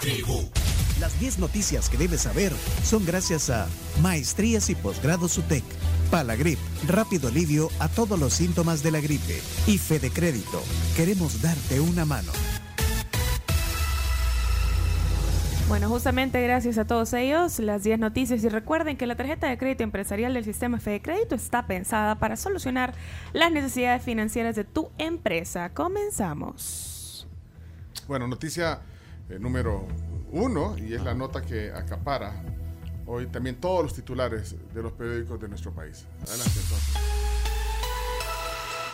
Tribu. Las 10 noticias que debes saber son gracias a Maestrías y Posgrados UTEC, Palagrip, rápido alivio a todos los síntomas de la gripe y Fede Crédito. Queremos darte una mano. Bueno, justamente gracias a todos ellos, las 10 noticias y recuerden que la tarjeta de crédito empresarial del sistema Fede Crédito está pensada para solucionar las necesidades financieras de tu empresa. Comenzamos. Bueno, noticia eh, número uno y es la nota que acapara hoy también todos los titulares de los periódicos de nuestro país. Adelante entonces.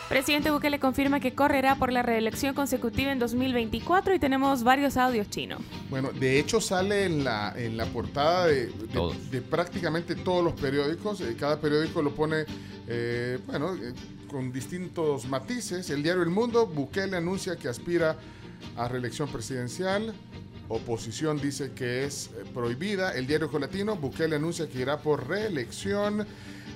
Presidente Bukele confirma que correrá por la reelección consecutiva en 2024 y tenemos varios audios chinos. Bueno, de hecho sale en la, en la portada de, de- de prácticamente todos los periódicos. eh, cada periódico lo pone, eh, bueno, eh, con distintos matices. El diario El Mundo, Bukele anuncia que aspira a reelección presidencial. Oposición dice que es eh, prohibida. El diario Colatino, Bukele anuncia que irá por reelección.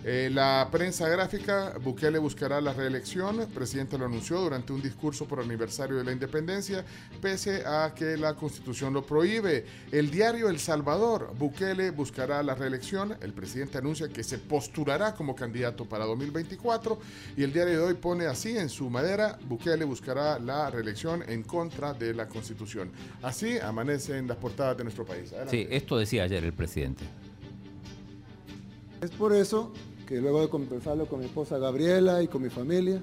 Eh, la prensa gráfica, Bukele buscará la reelección. El presidente lo anunció durante un discurso por aniversario de la independencia, pese a que la constitución lo prohíbe. El diario El Salvador, Bukele buscará la reelección. El presidente anuncia que se postulará como candidato para 2024. Y el diario de hoy pone así en su madera, Bukele buscará la reelección en contra de la constitución. Así amanecen las portadas de nuestro país. Adelante. Sí, esto decía ayer el presidente. Es por eso que luego de conversarlo con mi esposa Gabriela y con mi familia,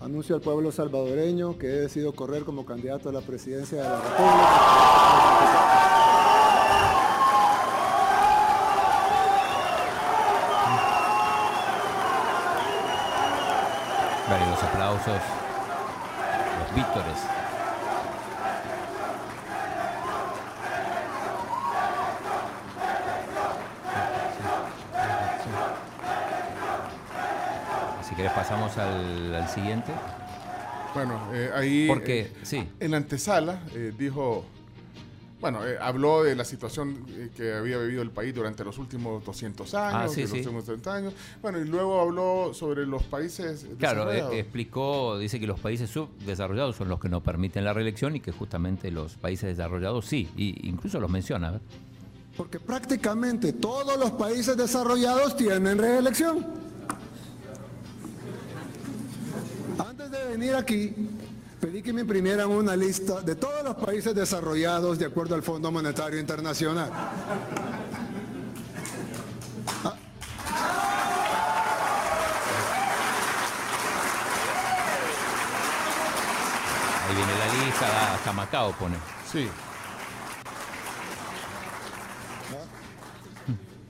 anuncio al pueblo salvadoreño que he decidido correr como candidato a la presidencia de la República. Vale, los aplausos, los vítores. Si querés pasamos al, al siguiente. Bueno, eh, ahí. Porque, eh, sí. En la antesala eh, dijo. Bueno, eh, habló de la situación que había vivido el país durante los últimos 200 años, Ah, sí, de los sí. últimos 30 años. Bueno, y luego habló sobre los países Claro, desarrollados. eh, explicó, dice que los países subdesarrollados son los que no permiten la reelección y que justamente los países desarrollados sí, y incluso los menciona. ver. Porque prácticamente todos los países desarrollados tienen reelección. Antes de venir aquí, pedí que me imprimieran una lista de todos los países desarrollados de acuerdo al Fondo Monetario Internacional. Ahí viene la lista, hasta Macao pone. Sí.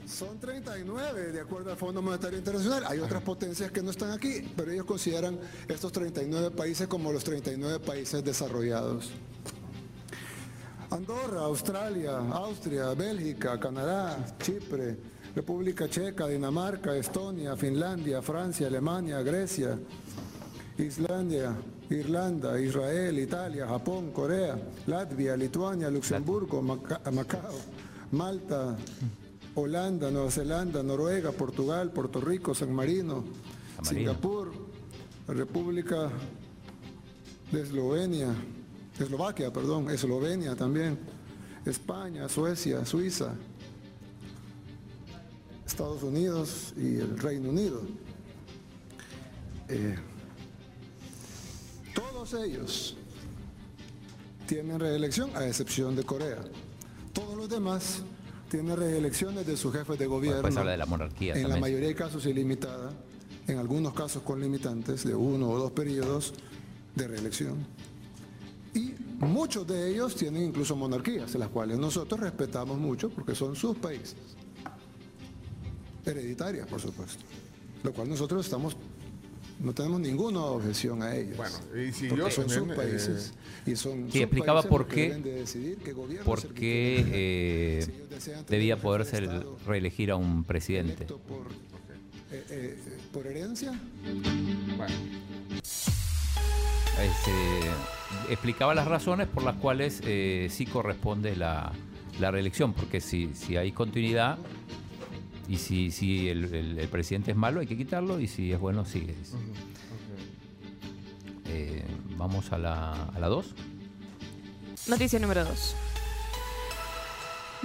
Son 39 de acuerdo al Fondo Monetario Internacional. Hay otras potencias que no están aquí, pero ellos consideran estos 39 países como los 39 países desarrollados. Andorra, Australia, Austria, Bélgica, Canadá, Chipre, República Checa, Dinamarca, Estonia, Finlandia, Francia, Alemania, Grecia, Islandia, Irlanda, Israel, Italia, Japón, Corea, Latvia, Lituania, Luxemburgo, Maca- Macao, Malta, Holanda, Nueva Zelanda, Noruega, Portugal, Puerto Rico, San Marino, San Marino. Singapur, República de Eslovenia, Eslovaquia, perdón, Eslovenia también, España, Suecia, Suiza, Estados Unidos y el Reino Unido. Eh, todos ellos tienen reelección, a excepción de Corea. Todos los demás tienen reelecciones de sus jefes de gobierno. Después habla de la monarquía En la mayoría de casos ilimitada, en algunos casos con limitantes de uno o dos periodos de reelección. Y muchos de ellos tienen incluso monarquías, las cuales nosotros respetamos mucho porque son sus países. Hereditarias, por supuesto. Lo cual nosotros estamos, no tenemos ninguna objeción a ellos. Bueno, y siguió porque son sus también, países. y son Sí, explicaba por los que qué- deben de decidir qué gobierno por qué eh, Si debía un poder jefe de ser Estado reelegir a un presidente. por, eh, eh, por herencia. Bueno, Este, explicaba las razones por las cuales eh, sí corresponde la, la reelección, porque si, si hay continuidad y si, si el, el- el presidente es malo hay que quitarlo y si es bueno sigue. Eh, vamos a la 2. Noticia número 2.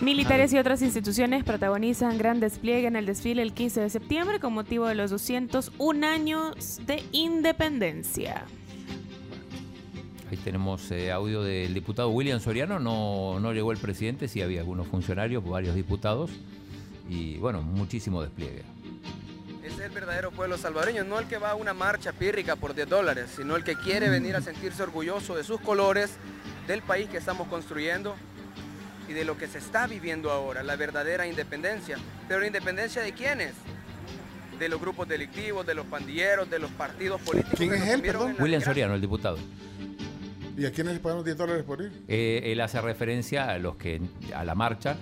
Militares y otras instituciones protagonizan gran despliegue en el desfile el 15 de septiembre con motivo de los 201 años de independencia. Ahí tenemos eh, audio del diputado William Soriano, no, no llegó el presidente, sí había algunos funcionarios, varios diputados y bueno, muchísimo despliegue. Es el verdadero pueblo salvadoreño, no el que va a una marcha pírrica por 10 dólares, sino el que quiere venir a sentirse orgulloso de sus colores, del país que estamos construyendo y de lo que se está viviendo ahora, la verdadera independencia. Pero la independencia de quiénes? De los grupos delictivos, de los pandilleros, de los partidos políticos. ¿Quién es él, perdón? William Soriano, el diputado. ¿Y a quiénes le pagamos 10 dólares por ir? Eh, él hace referencia a los que a la marcha.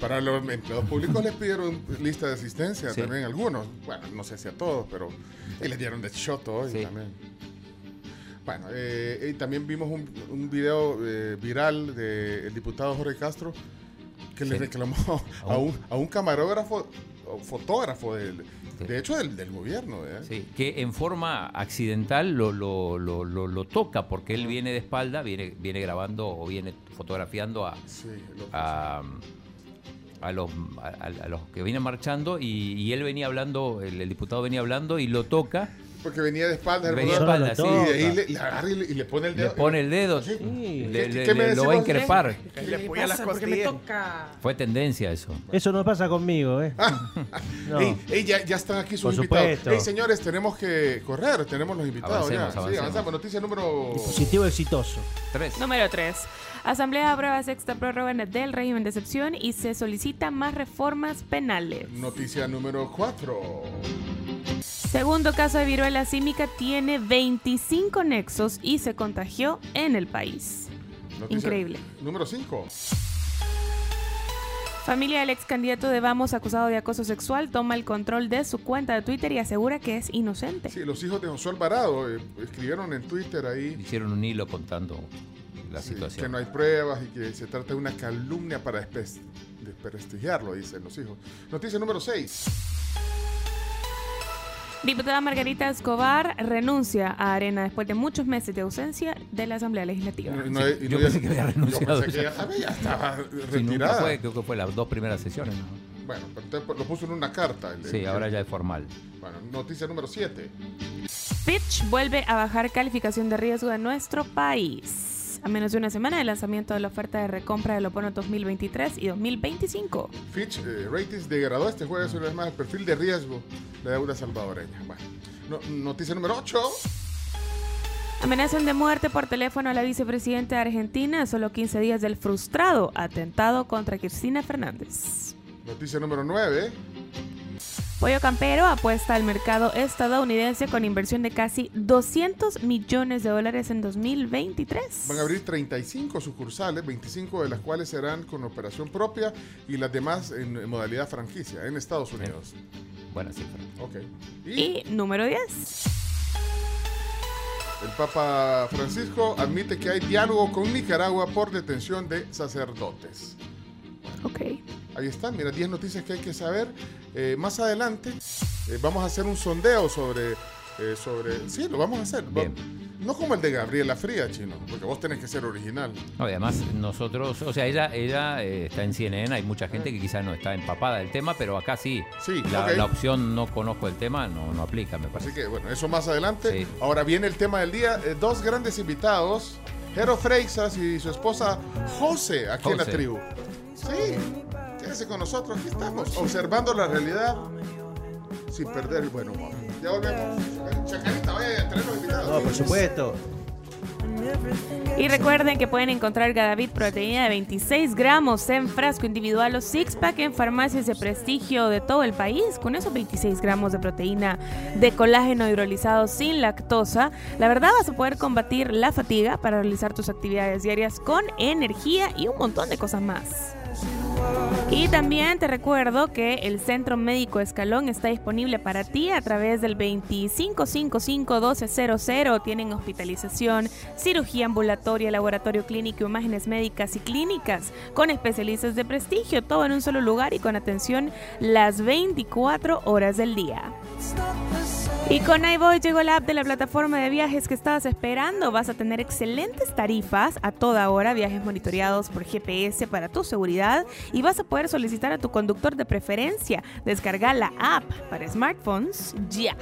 Para los empleados públicos les pidieron lista de asistencia también algunos. Bueno, no sé si a todos, pero y les dieron de shot hoy también. Bueno, eh, y también vimos un, un video eh, viral del diputado Jorge Castro que le reclamó a un, a un camarógrafo, o fotógrafo del, de hecho del, del gobierno. ¿eh? Sí, que en forma accidental lo, lo, lo, lo, toca porque él viene de espalda, viene, viene grabando o viene fotografiando a, a, a, los, a, los que vienen marchando y, él venía hablando, el diputado venía hablando y lo toca porque venía de espalda. Venía de espalda, sí. Y ahí le, le agarra y le, y le, pone el dedo. Le pone el dedo. Sí. Le, ¿Qué, le, lo va a increpar. ¿Qué le pone las costillas. Fue tendencia eso. Eso no pasa conmigo, ¿eh? no. ey, ey, ya, ya, están aquí sus Por invitados. Ey, señores, tenemos que correr. Tenemos los invitados Avancemos, ya. avancemos. Sí, avanzamos. Noticia número... Dispositivo exitoso. Tres. Número 3. Asamblea aprueba sexta prórroga del régimen de excepción y se solicita más reformas penales. Noticia número 4. Segundo caso de viruela símica tiene 25 nexos y se contagió en el país. Increíble. Número 5. Familia del ex candidato de Vamos acusado de acoso sexual toma el control de su cuenta de Twitter y asegura que es inocente. Sí, los hijos de José Alvarado eh, escribieron en Twitter ahí Hicieron un hilo contando la sí, situación. que no hay pruebas y que se trata de una calumnia para desprestigiarlo, dicen los hijos. Noticia número 6. Diputada Margarita Escobar renuncia a Arena después de muchos meses de ausencia de la Asamblea Legislativa. Sí, yo pensé que había renunciado Yo pensé que ya. sabía, ya estaba Sí, retirada. fue, creo que fue las dos primeras sesiones. ¿no? Bueno, pero entonces lo puso en una carta. el- Sí, el- ahora ya es formal. Bueno, noticia número 7. Fitch vuelve a bajar calificación de riesgo de nuestro país. A menos de una semana del lanzamiento de la oferta de recompra del Opono 2023 y 2025. Fitch eh, Ratings degradó este jueves una vez más el perfil de riesgo de la deuda salvadoreña. Bueno, no- noticia número 8. Amenazan de muerte por teléfono a la vicepresidenta de Argentina a solo 15 días del frustrado atentado contra Cristina Fernández. Noticia número 9. Pollo Campero apuesta al mercado estadounidense con inversión de casi 200 millones de dólares en 2023. Van a abrir 35 sucursales, 25 de las cuales serán con operación propia y las demás en, en modalidad franquicia en Estados Unidos. Buena cifra. Ok. Y Y número 10. el Papa Francisco admite que hay diálogo con Nicaragua por detención de sacerdotes. Ok. Ahí están, mira, 10 noticias que hay que saber. Eh, más adelante eh, vamos a hacer un sondeo sobre, eh, sobre... Sí, lo vamos a hacer. Bien. No como el de Gabriela Fría, chino, porque vos tenés que ser original. No, y además nosotros, o sea, ella, ella eh, está en CNN, hay mucha gente que quizás no está empapada del tema, pero acá sí. Sí, la, ok. la opción no conozco el tema no, no aplica, me parece. Así que bueno, eso más adelante. Sí. Ahora viene el tema del día. Eh, dos grandes invitados, Jero Freixas y su esposa José, aquí en la José. tribu. Sí, quédese con nosotros, aquí estamos, observando la realidad sin perder el buen humor. Ya volvemos. Chacarita, vaya a traer los invitados. No, por supuesto. Y recuerden que pueden encontrar Gadavit proteína de 26 gramos en frasco individual o six pack en farmacias de prestigio de todo el país. Con esos 26 gramos de proteína de colágeno hidrolizado sin lactosa, la verdad vas a poder combatir la fatiga para realizar tus actividades diarias con energía y un montón de cosas más. Y también te recuerdo que el Centro Médico Escalón está disponible para ti a través del 2555-1200. Tienen hospitalización, cirugía ambulatoria, laboratorio clínico, imágenes médicas y clínicas con especialistas de prestigio, todo en un solo lugar y con atención las 24 horas del día. Y con iVoy llegó la app de la plataforma de viajes que estabas esperando. Vas a tener excelentes tarifas a toda hora, viajes monitoreados por GPS para tu seguridad y vas a poder solicitar a tu conductor de preferencia. Descargar la app para smartphones ya.